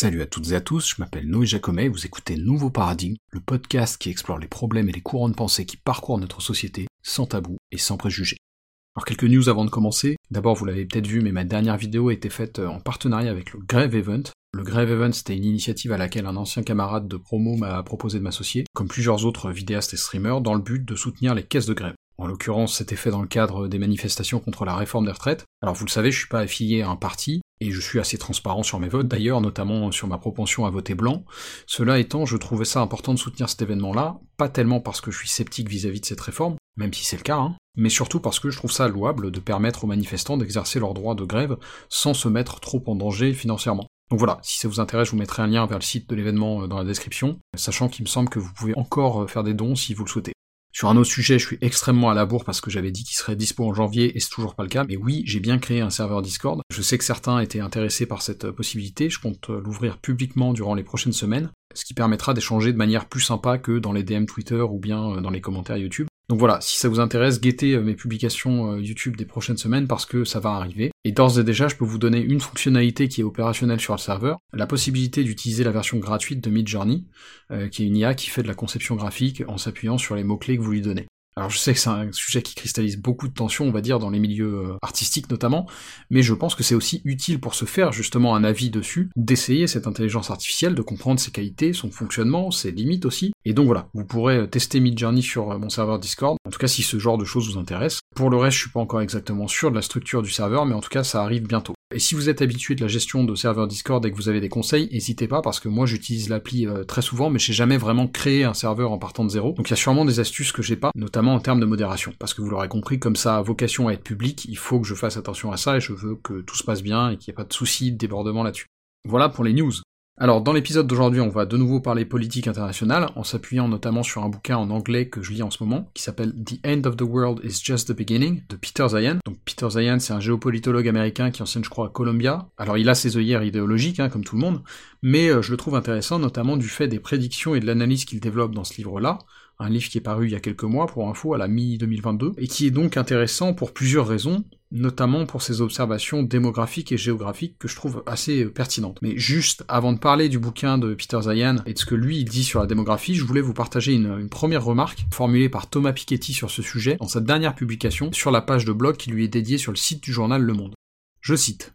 Salut à toutes et à tous, je m'appelle Noé Jacomet, vous écoutez Nouveau Paradigme, le podcast qui explore les problèmes et les courants de pensée qui parcourent notre société, sans tabou et sans préjugés. Alors quelques news avant de commencer. D'abord, vous l'avez peut-être vu, mais ma dernière vidéo a été faite euh, en partenariat avec le Grave Event. Le Grave Event, c'était une initiative à laquelle un ancien camarade de promo m'a proposé de m'associer, comme plusieurs autres vidéastes et streamers, dans le but de soutenir les caisses de grève. En l'occurrence, c'était fait dans le cadre des manifestations contre la réforme des retraites. Alors vous le savez, je suis pas affilié à un parti, et je suis assez transparent sur mes votes d'ailleurs, notamment sur ma propension à voter blanc. Cela étant, je trouvais ça important de soutenir cet événement-là, pas tellement parce que je suis sceptique vis-à-vis de cette réforme, même si c'est le cas, hein, mais surtout parce que je trouve ça louable de permettre aux manifestants d'exercer leur droit de grève sans se mettre trop en danger financièrement. Donc voilà, si ça vous intéresse, je vous mettrai un lien vers le site de l'événement euh, dans la description, sachant qu'il me semble que vous pouvez encore euh, faire des dons si vous le souhaitez. Sur un autre sujet, je suis extrêmement à la bourre parce que j'avais dit qu'il serait dispo en janvier et c'est toujours pas le cas. Mais oui, j'ai bien créé un serveur Discord. Je sais que certains étaient intéressés par cette euh, possibilité. Je compte euh, l'ouvrir publiquement durant les prochaines semaines, ce qui permettra d'échanger de manière plus sympa que dans les DM Twitter ou bien euh, dans les commentaires YouTube. Donc voilà, si ça vous intéresse, guettez euh, mes publications euh, YouTube des prochaines semaines parce que ça va arriver. Et d'ores et déjà, je peux vous donner une fonctionnalité qui est opérationnelle sur le serveur, la possibilité d'utiliser la version gratuite de Midjourney, euh, qui est une IA qui fait de la conception graphique en s'appuyant sur les mots-clés que vous lui donnez. Alors je sais que c'est un sujet qui cristallise beaucoup de tensions, on va dire, dans les milieux euh, artistiques notamment, mais je pense que c'est aussi utile pour se faire justement un avis dessus, d'essayer cette intelligence artificielle, de comprendre ses qualités, son fonctionnement, ses limites aussi. Et donc voilà, vous pourrez tester Midjourney sur euh, mon serveur Discord, en tout cas si ce genre de choses vous intéresse. Pour le reste, je suis pas encore exactement sûr de la structure du serveur, mais en tout cas ça arrive bientôt. Et si vous êtes habitué de la gestion de serveur Discord et que vous avez des conseils, n'hésitez pas parce que moi j'utilise l'appli euh, très souvent, mais j'ai jamais vraiment créé un serveur en partant de zéro. Donc il y a sûrement des astuces que j'ai pas, notamment en termes de modération. Parce que vous l'aurez compris, comme ça a vocation à être public, il faut que je fasse attention à ça et je veux que tout se passe bien et qu'il n'y ait pas de soucis, de débordement là-dessus. Voilà pour les news. Alors, dans l'épisode d'aujourd'hui, on va de nouveau parler politique internationale, en s'appuyant notamment sur un bouquin en anglais que je lis en ce moment, qui s'appelle The End of the World is Just the Beginning, de Peter Zayan. Donc, Peter Zayan, c'est un géopolitologue américain qui enseigne, je crois, à Columbia. Alors, il a ses œillères idéologiques, hein, comme tout le monde, mais euh, je le trouve intéressant, notamment du fait des prédictions et de l'analyse qu'il développe dans ce livre-là, un livre qui est paru il y a quelques mois, pour info, à la mi-2022, et qui est donc intéressant pour plusieurs raisons, notamment pour ses observations démographiques et géographiques que je trouve assez euh, pertinentes. Mais juste avant de parler du bouquin de Peter Zayan et de ce que lui dit sur la démographie, je voulais vous partager une, une première remarque formulée par Thomas Piketty sur ce sujet dans sa dernière publication sur la page de blog qui lui est dédiée sur le site du journal Le Monde. Je cite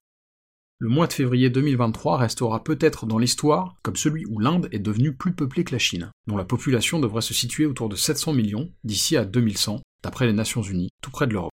le mois de février 2023 restera peut-être dans l'histoire comme celui où l'Inde est devenue plus peuplée que la Chine, dont la population devrait se situer autour de 700 millions d'ici à 2100, d'après les Nations Unies, tout près de l'Europe.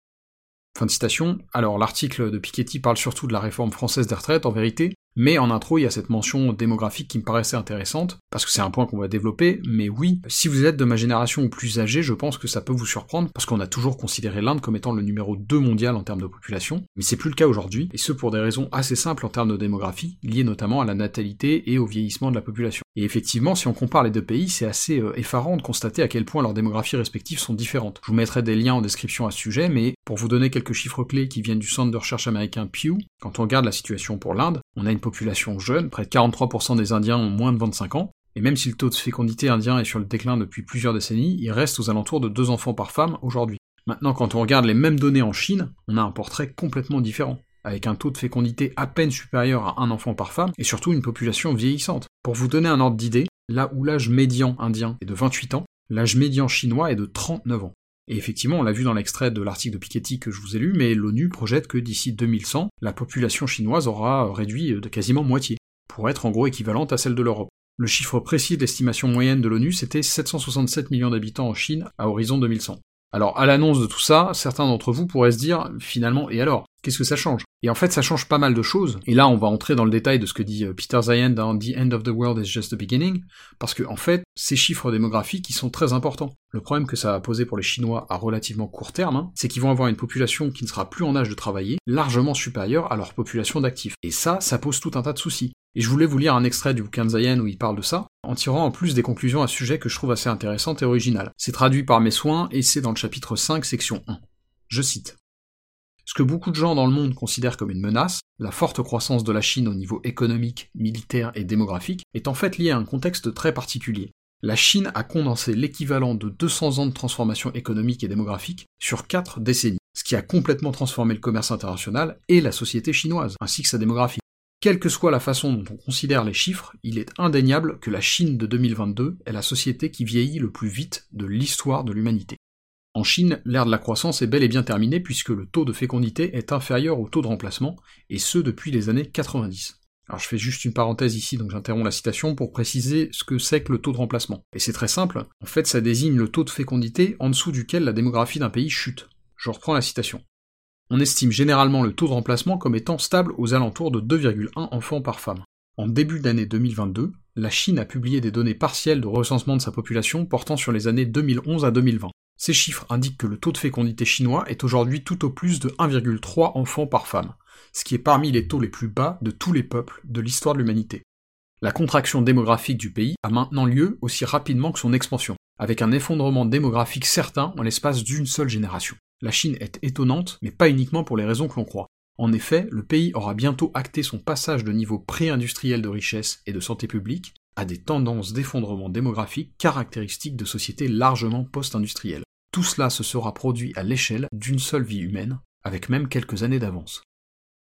Fin de citation. Alors l'article de Piketty parle surtout de la réforme française des retraites, en vérité, mais en intro, il y a cette mention démographique qui me paraissait intéressante, parce que c'est un point qu'on va développer, mais oui, si vous êtes de ma génération ou plus âgé, je pense que ça peut vous surprendre, parce qu'on a toujours considéré l'Inde comme étant le numéro 2 mondial en termes de population, mais c'est plus le cas aujourd'hui, et ce pour des raisons assez simples en termes de démographie, liées notamment à la natalité et au vieillissement de la population. Et effectivement, si on compare les deux pays, c'est assez euh, effarant de constater à quel point leurs démographies respectives sont différentes. Je vous mettrai des liens en description à ce sujet, mais pour vous donner quelques chiffres clés qui viennent du centre de recherche américain Pew, quand on regarde la situation pour l'Inde, on a une population jeune, près de 43% des Indiens ont moins de 25 ans, et même si le taux de fécondité indien est sur le déclin depuis plusieurs décennies, il reste aux alentours de 2 enfants par femme aujourd'hui. Maintenant, quand on regarde les mêmes données en Chine, on a un portrait complètement différent, avec un taux de fécondité à peine supérieur à un enfant par femme, et surtout une population vieillissante. Pour vous donner un ordre d'idée, là où l'âge médian indien est de 28 ans, l'âge médian chinois est de 39 ans. Et effectivement, on l'a vu dans l'extrait de l'article de Piketty que je vous ai lu, mais l'ONU projette que d'ici 2100, la population chinoise aura réduit de quasiment moitié, pour être en gros équivalente à celle de l'Europe. Le chiffre précis de l'estimation moyenne de l'ONU, c'était 767 millions d'habitants en Chine à horizon 2100. Alors, à l'annonce de tout ça, certains d'entre vous pourraient se dire, finalement, et alors? Qu'est-ce que ça change? Et en fait, ça change pas mal de choses. Et là, on va entrer dans le détail de ce que dit euh, Peter Zayan dans The End of the World is Just the Beginning, parce que, en fait, ces chiffres démographiques, ils sont très importants. Le problème que ça va poser pour les Chinois à relativement court terme, hein, c'est qu'ils vont avoir une population qui ne sera plus en âge de travailler, largement supérieure à leur population d'actifs. Et ça, ça pose tout un tas de soucis. Et je voulais vous lire un extrait du bouquin de Zayan où il parle de ça, en tirant en plus des conclusions à ce sujet que je trouve assez intéressantes et originales. C'est traduit par mes soins, et c'est dans le chapitre 5, section 1. Je cite. Ce que beaucoup de gens dans le monde considèrent comme une menace, la forte croissance de la Chine au niveau économique, militaire et démographique, est en fait liée à un contexte très particulier. La Chine a condensé l'équivalent de 200 ans de transformation économique et démographique sur 4 décennies, ce qui a complètement transformé le commerce international et la société chinoise, ainsi que sa démographie. quelle que soit la façon dont on considère les chiffres, il est indéniable que la Chine de 2022 est la société qui vieillit le plus vite de l'histoire de l'humanité. En Chine, l'ère de la croissance est bel et bien terminée puisque le taux de fécondité est inférieur au taux de remplacement, et ce depuis les années 90. Alors je fais juste une parenthèse ici, donc j'interromps la citation pour préciser ce que c'est que le taux de remplacement. Et c'est très simple, en fait ça désigne le taux de fécondité en dessous duquel la démographie d'un pays chute. Je reprends la citation. On estime généralement le taux de remplacement comme étant stable aux alentours de 2,1 enfants par femme. En début d'année 2022, la Chine a publié des données partielles de recensement de sa population portant sur les années 2011 à 2020. Ces chiffres indiquent que le taux de fécondité chinois est aujourd'hui tout au plus de 1,3 enfants par femme, ce qui est parmi les taux les plus bas de tous les peuples de l'histoire de l'humanité. La contraction démographique du pays a maintenant lieu aussi rapidement que son expansion, avec un effondrement démographique certain en l'espace d'une seule génération la Chine est étonnante, mais pas uniquement pour les raisons que l'on croit. En effet, le pays aura bientôt acté son passage de niveau pré-industriel de richesse et de santé publique à des tendances d'effondrement démographique caractéristiques de sociétés largement post-industrielles. Tout cela se sera produit à l'échelle d'une seule vie humaine, avec même quelques années d'avance.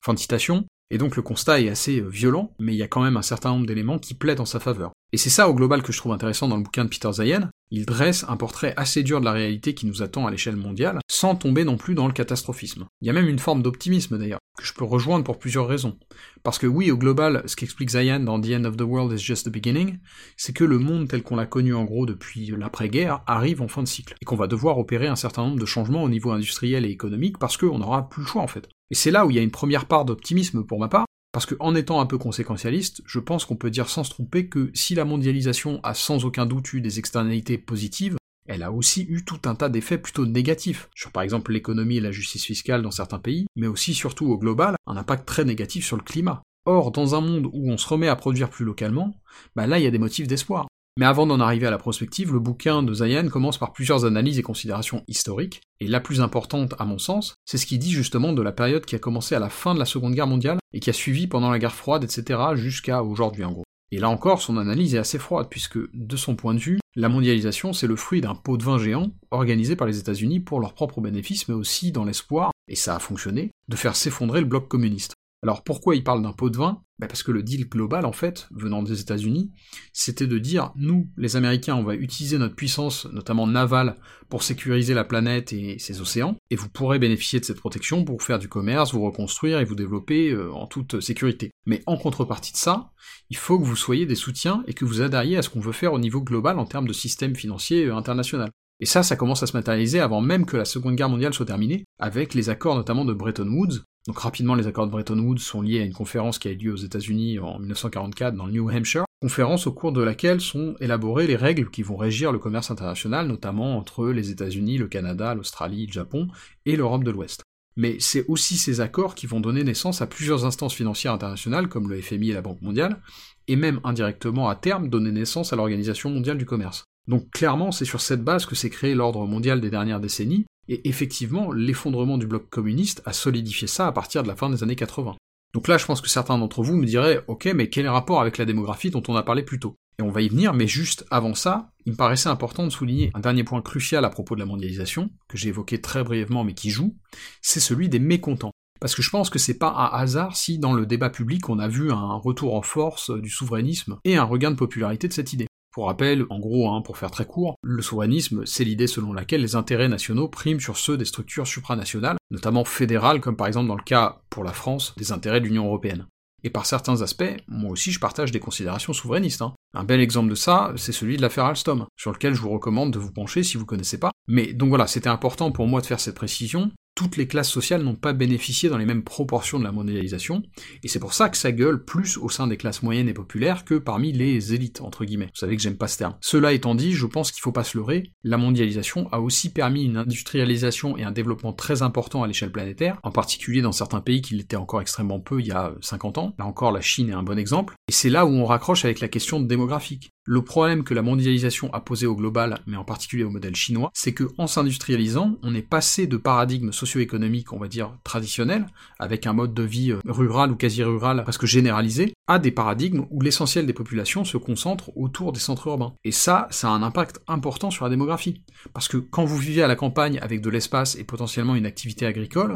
Fin de citation, et donc le constat est assez euh, violent, mais il y a quand même un certain nombre d'éléments qui plaident en sa faveur. Et c'est ça au global que je trouve intéressant dans le bouquin de Peter Zayen, il dresse un portrait assez dur de la réalité qui nous attend à l'échelle mondiale, sans tomber non plus dans le catastrophisme. Il y a même une forme d'optimisme d'ailleurs, que je peux rejoindre pour plusieurs raisons. Parce que oui, au global, ce qu'explique Zayan dans The End of the World is Just the Beginning, c'est que le monde tel qu'on l'a connu en gros depuis l'après-guerre arrive en fin de cycle, et qu'on va devoir opérer un certain nombre de changements au niveau industriel et économique parce qu'on n'aura plus le choix en fait. Et c'est là où il y a une première part d'optimisme pour ma part, parce que en étant un peu conséquentialiste, je pense qu'on peut dire sans se tromper que si la mondialisation a sans aucun doute eu des externalités positives, elle a aussi eu tout un tas d'effets plutôt négatifs, sur par exemple l'économie et la justice fiscale dans certains pays, mais aussi surtout au global, un impact très négatif sur le climat. Or, dans un monde où on se remet à produire plus localement, bah là il y a des motifs d'espoir. Mais avant d'en arriver à la prospective, le bouquin de Zayan commence par plusieurs analyses et considérations historiques, et la plus importante à mon sens, c'est ce qu'il dit justement de la période qui a commencé à la fin de la Seconde Guerre mondiale, et qui a suivi pendant la guerre froide, etc., jusqu'à aujourd'hui en gros. Et là encore, son analyse est assez froide, puisque, de son point de vue, la mondialisation, c'est le fruit d'un pot de vin géant, organisé par les États-Unis pour leurs propres bénéfices, mais aussi dans l'espoir, et ça a fonctionné, de faire s'effondrer le bloc communiste. Alors pourquoi il parle d'un pot de vin? Bah, Parce que le deal global, en fait, venant des États-Unis, c'était de dire, nous, les Américains, on va utiliser notre puissance, notamment navale, pour sécuriser la planète et ses océans, et vous pourrez bénéficier de cette protection pour faire du commerce, vous reconstruire et vous développer euh, en toute sécurité. Mais en contrepartie de ça, il faut que vous soyez des soutiens et que vous adhériez à ce qu'on veut faire au niveau global en termes de système financier euh, international. Et ça, ça commence à se matérialiser avant même que la Seconde Guerre mondiale soit terminée, avec les accords notamment de Bretton Woods, donc rapidement, les accords de Bretton Woods sont liés à une conférence qui a eu lieu aux États-Unis en 1944 dans le New Hampshire, conférence au cours de laquelle sont élaborées les règles qui vont régir le commerce international, notamment entre les États-Unis, le Canada, l'Australie, le Japon et l'Europe de l'Ouest. Mais c'est aussi ces accords qui vont donner naissance à plusieurs instances financières internationales comme le FMI et la Banque mondiale, et même indirectement à terme donner naissance à l'Organisation mondiale du commerce. Donc clairement, c'est sur cette base que s'est créé l'ordre mondial des dernières décennies, et effectivement, l'effondrement du bloc communiste a solidifié ça à partir de la fin des années 80. Donc là, je pense que certains d'entre vous me diraient, ok, mais quel est le rapport avec la démographie dont on a parlé plus tôt? Et on va y venir, mais juste avant ça, il me paraissait important de souligner un dernier point crucial à propos de la mondialisation, que j'ai évoqué très brièvement mais qui joue, c'est celui des mécontents. Parce que je pense que c'est pas un hasard si dans le débat public on a vu un retour en force du souverainisme et un regain de popularité de cette idée. Pour rappel, en gros, hein, pour faire très court, le souverainisme, c'est l'idée selon laquelle les intérêts nationaux priment sur ceux des structures supranationales, notamment fédérales, comme par exemple dans le cas, pour la France, des intérêts de l'Union Européenne. Et par certains aspects, moi aussi je partage des considérations souverainistes. Hein. Un bel exemple de ça, c'est celui de l'affaire Alstom, sur lequel je vous recommande de vous pencher si vous connaissez pas. Mais donc voilà, c'était important pour moi de faire cette précision, toutes les classes sociales n'ont pas bénéficié dans les mêmes proportions de la mondialisation, et c'est pour ça que ça gueule plus au sein des classes moyennes et populaires que parmi les élites, entre guillemets. Vous savez que j'aime pas ce terme. Cela étant dit, je pense qu'il faut pas se leurrer, la mondialisation a aussi permis une industrialisation et un développement très important à l'échelle planétaire, en particulier dans certains pays qui l'étaient encore extrêmement peu il y a 50 ans. Là encore, la Chine est un bon exemple, et c'est là où on raccroche avec la question démographique. Le problème que la mondialisation a posé au global, mais en particulier au modèle chinois, c'est que s'industrialisant, on est passé de paradigmes socio-économiques, on va dire, traditionnels, avec un mode de vie euh, rural ou quasi-rural presque généralisé, à des paradigmes où l'essentiel des populations se concentre autour des centres urbains. Et ça, ça a un impact important sur la démographie. Parce que quand vous vivez à la campagne avec de l'espace et potentiellement une activité agricole,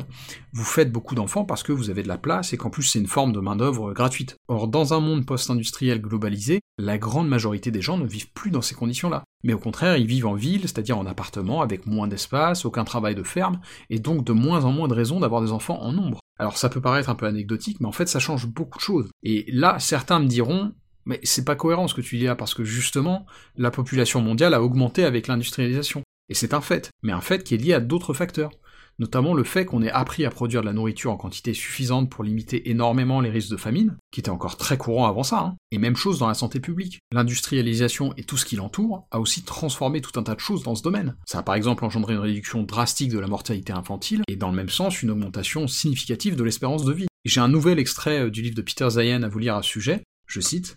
vous faites beaucoup d'enfants parce que vous avez de la place et qu'en plus c'est une forme de main-d'œuvre gratuite. Or, dans un monde post-industriel globalisé, la grande majorité des gens ne vivent plus dans ces conditions-là. Mais au contraire, ils vivent en ville, c'est-à-dire en appartement, avec moins d'espace, aucun travail de ferme, et donc de moins en moins de raisons d'avoir des enfants en nombre. Alors ça peut paraître un peu anecdotique, mais en fait ça change beaucoup de choses. Et là, certains me diront, mais c'est pas cohérent ce que tu dis là, parce que justement, la population mondiale a augmenté avec l'industrialisation. Et c'est un fait, mais un fait qui est lié à d'autres facteurs notamment le fait qu'on ait appris à produire de la nourriture en quantité suffisante pour limiter énormément les risques de famine, qui était encore très courant avant ça, hein. et même chose dans la santé publique. L'industrialisation et tout ce qui l'entoure a aussi transformé tout un tas de choses dans ce domaine. Ça a par exemple engendré une réduction drastique de la mortalité infantile, et dans le même sens une augmentation significative de l'espérance de vie. J'ai un nouvel extrait euh, du livre de Peter Zayen à vous lire à ce sujet, je cite,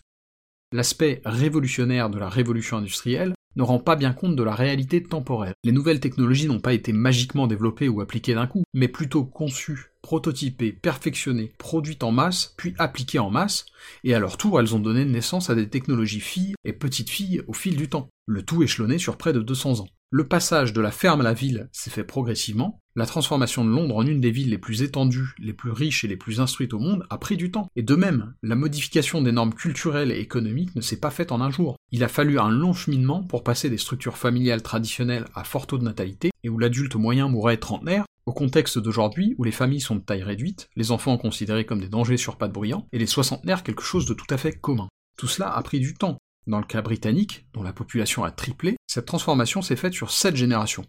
L'aspect révolutionnaire de la révolution industrielle ne rend pas bien compte de la réalité temporelle. Les nouvelles technologies n'ont pas été magiquement développées ou appliquées d'un coup, mais plutôt conçues, prototypées, perfectionnées, produites en masse, puis appliquées en masse, et à leur tour elles ont donné naissance à des technologies filles et petites filles au fil du temps, le tout échelonné sur près de 200 ans. Le passage de la ferme à la ville s'est fait progressivement, la transformation de Londres en une des villes les plus étendues, les plus riches et les plus instruites au monde a pris du temps. Et de même, la modification des normes culturelles et économiques ne s'est pas faite en un jour. Il a fallu un long cheminement pour passer des structures familiales traditionnelles à fort taux de natalité, et où l'adulte moyen mourait trentenaire, au contexte d'aujourd'hui où les familles sont de taille réduite, les enfants considérés comme des dangers sur pas de bruyant, et les soixantenaires quelque chose de tout à fait commun. Tout cela a pris du temps, dans le cas britannique, dont la population a triplé, cette transformation s'est faite sur sept générations.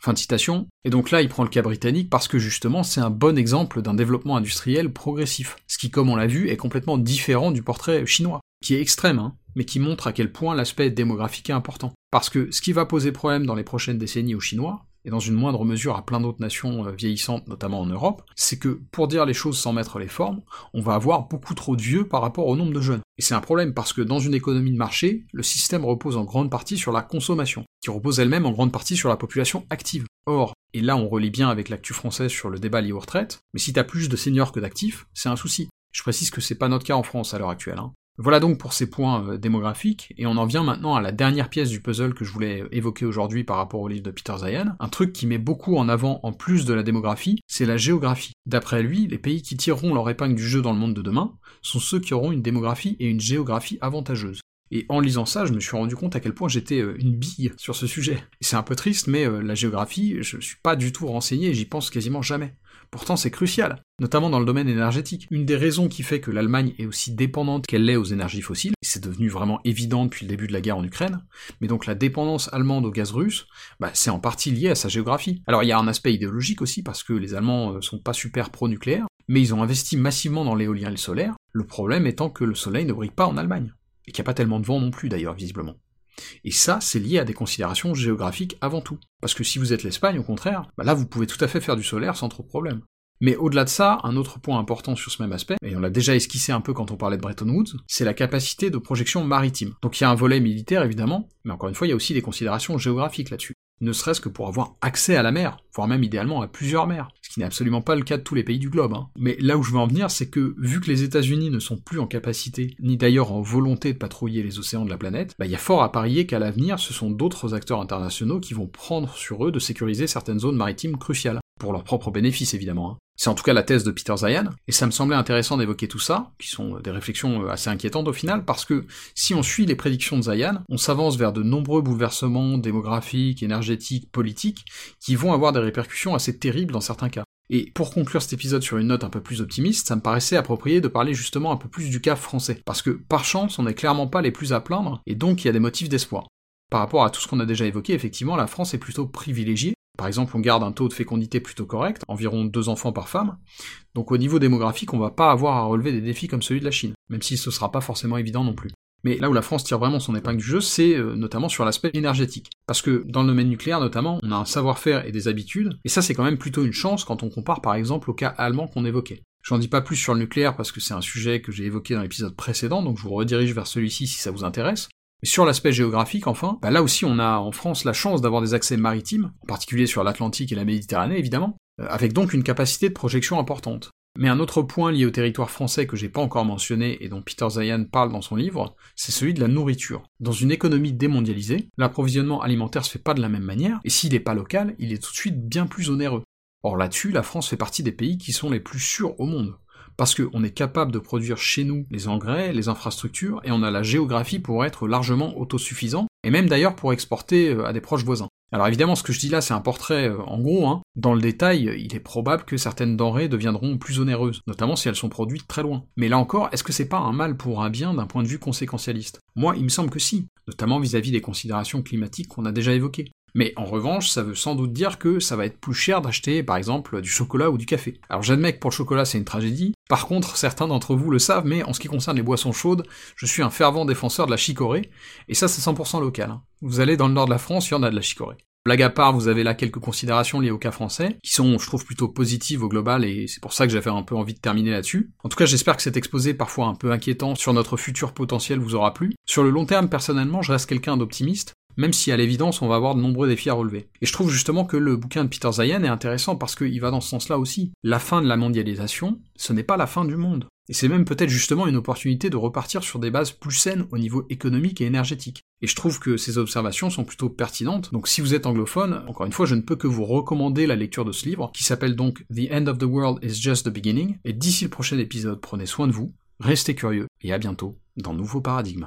Fin de citation. Et donc là, il prend le cas britannique parce que justement, c'est un bon exemple d'un développement industriel progressif. Ce qui, comme on l'a vu, est complètement différent du portrait chinois, qui est extrême, hein, mais qui montre à quel point l'aspect démographique est important. Parce que ce qui va poser problème dans les prochaines décennies aux Chinois, et dans une moindre mesure à plein d'autres nations euh, vieillissantes, notamment en Europe, c'est que, pour dire les choses sans mettre les formes, on va avoir beaucoup trop de vieux par rapport au nombre de jeunes. Et c'est un problème parce que dans une économie de marché, le système repose en grande partie sur la consommation, qui repose elle-même en grande partie sur la population active. Or, et là on relie bien avec l'actu française sur le débat lié aux retraites, mais si t'as plus de seniors que d'actifs, c'est un souci. Je précise que c'est pas notre cas en France à l'heure actuelle. Hein. Voilà donc pour ces points euh, démographiques, et on en vient maintenant à la dernière pièce du puzzle que je voulais évoquer aujourd'hui par rapport au livre de Peter Zayan. Un truc qui met beaucoup en avant, en plus de la démographie, c'est la géographie. D'après lui, les pays qui tireront leur épingle du jeu dans le monde de demain sont ceux qui auront une démographie et une géographie avantageuses. Et en lisant ça, je me suis rendu compte à quel point j'étais euh, une bille sur ce sujet. C'est un peu triste, mais euh, la géographie, je suis pas du tout renseigné et j'y pense quasiment jamais. Pourtant, c'est crucial, notamment dans le domaine énergétique. Une des raisons qui fait que l'Allemagne est aussi dépendante qu'elle l'est aux énergies fossiles, c'est devenu vraiment évident depuis le début de la guerre en Ukraine, mais donc la dépendance allemande au gaz russe, bah, c'est en partie lié à sa géographie. Alors il y a un aspect idéologique aussi, parce que les Allemands euh, sont pas super pro-nucléaire, mais ils ont investi massivement dans l'éolien et le solaire, le problème étant que le soleil ne brille pas en Allemagne, et qu'il n'y a pas tellement de vent non plus d'ailleurs, visiblement. Et ça, c'est lié à des considérations géographiques avant tout. Parce que si vous êtes l'Espagne, au contraire, bah là vous pouvez tout à fait faire du solaire sans trop de problème. Mais au-delà de ça, un autre point important sur ce même aspect, et on l'a déjà esquissé un peu quand on parlait de Bretton Woods, c'est la capacité de projection maritime. Donc il y a un volet militaire évidemment, mais encore une fois il y a aussi des considérations géographiques là-dessus ne serait-ce que pour avoir accès à la mer, voire même idéalement à plusieurs mers, ce qui n'est absolument pas le cas de tous les pays du globe. Hein. Mais là où je veux en venir, c'est que vu que les États-Unis ne sont plus en capacité, ni d'ailleurs en volonté de patrouiller les océans de la planète, bah, il y a fort à parier qu'à l'avenir, ce sont d'autres acteurs internationaux qui vont prendre sur eux de sécuriser certaines zones maritimes cruciales pour leur propre bénéfice évidemment. Hein. C'est en tout cas la thèse de Peter Zayan, et ça me semblait intéressant d'évoquer tout ça, qui sont des réflexions euh, assez inquiétantes au final, parce que si on suit les prédictions de Zayan, on s'avance vers de nombreux bouleversements démographiques, énergétiques, politiques, qui vont avoir des répercussions assez terribles dans certains cas. Et pour conclure cet épisode sur une note un peu plus optimiste, ça me paraissait approprié de parler justement un peu plus du cas français, parce que par chance, on n'est clairement pas les plus à plaindre, et donc il y a des motifs d'espoir. Par rapport à tout ce qu'on a déjà évoqué, effectivement, la France est plutôt privilégiée, par exemple, on garde un taux de fécondité plutôt correct, environ deux enfants par femme, donc au niveau démographique, on va pas avoir à relever des défis comme celui de la Chine, même si ce sera pas forcément évident non plus. Mais là où la France tire vraiment son épingle du jeu, c'est euh, notamment sur l'aspect énergétique. Parce que dans le domaine nucléaire notamment, on a un savoir-faire et des habitudes, et ça c'est quand même plutôt une chance quand on compare par exemple au cas allemand qu'on évoquait. J'en dis pas plus sur le nucléaire parce que c'est un sujet que j'ai évoqué dans l'épisode précédent, donc je vous redirige vers celui-ci si ça vous intéresse. Sur l'aspect géographique, enfin, bah là aussi on a en France la chance d'avoir des accès maritimes, en particulier sur l'Atlantique et la Méditerranée évidemment, euh, avec donc une capacité de projection importante. Mais un autre point lié au territoire français que j'ai pas encore mentionné et dont Peter Zayan parle dans son livre, c'est celui de la nourriture. Dans une économie démondialisée, l'approvisionnement alimentaire se fait pas de la même manière, et s'il n'est pas local, il est tout de suite bien plus onéreux. Or là-dessus, la France fait partie des pays qui sont les plus sûrs au monde parce qu'on est capable de produire chez nous les engrais, les infrastructures, et on a la géographie pour être largement autosuffisant, et même d'ailleurs pour exporter euh, à des proches voisins. Alors évidemment, ce que je dis là, c'est un portrait euh, en gros. Hein. Dans le détail, il est probable que certaines denrées deviendront plus onéreuses, notamment si elles sont produites très loin. Mais là encore, est-ce que c'est pas un mal pour un bien d'un point de vue conséquentialiste? Moi, il me semble que si, notamment vis à -vis des considérations climatiques qu'on a déjà évoquées. Mais en revanche, ça veut sans doute dire que ça va être plus cher d'acheter, par exemple, du chocolat ou du café. Alors j'admets que pour le chocolat c'est une tragédie, par contre certains d'entre vous le savent, mais en ce qui concerne les boissons chaudes, je suis un fervent défenseur de la chicorée, et ça c'est 100% local. Hein. Vous allez dans le nord de la France, il y en a de la chicorée. Blague à part, vous avez là quelques considérations liées au cas français, qui sont, je trouve, plutôt positives au global, et c'est pour ça que j'avais un peu envie de terminer là-dessus. En tout cas, j'espère que cet exposé, parfois un peu inquiétant, sur notre futur potentiel vous aura plu. Sur le long terme, personnellement, je reste quelqu'un d'optimiste, même si à l'évidence on va avoir de nombreux défis à relever. Et je trouve justement que le bouquin de Peter Zayen est intéressant parce qu'il va dans ce sens-là aussi. La fin de la mondialisation, ce n'est pas la fin du monde. Et c'est même peut-être justement une opportunité de repartir sur des bases plus saines au niveau économique et énergétique. Et je trouve que ces observations sont plutôt pertinentes, donc si vous êtes anglophone, encore une fois, je ne peux que vous recommander la lecture de ce livre, qui s'appelle donc The End of the World is Just the Beginning, et d'ici le prochain épisode, prenez soin de vous, restez curieux, et à bientôt dans Nouveau Paradigme.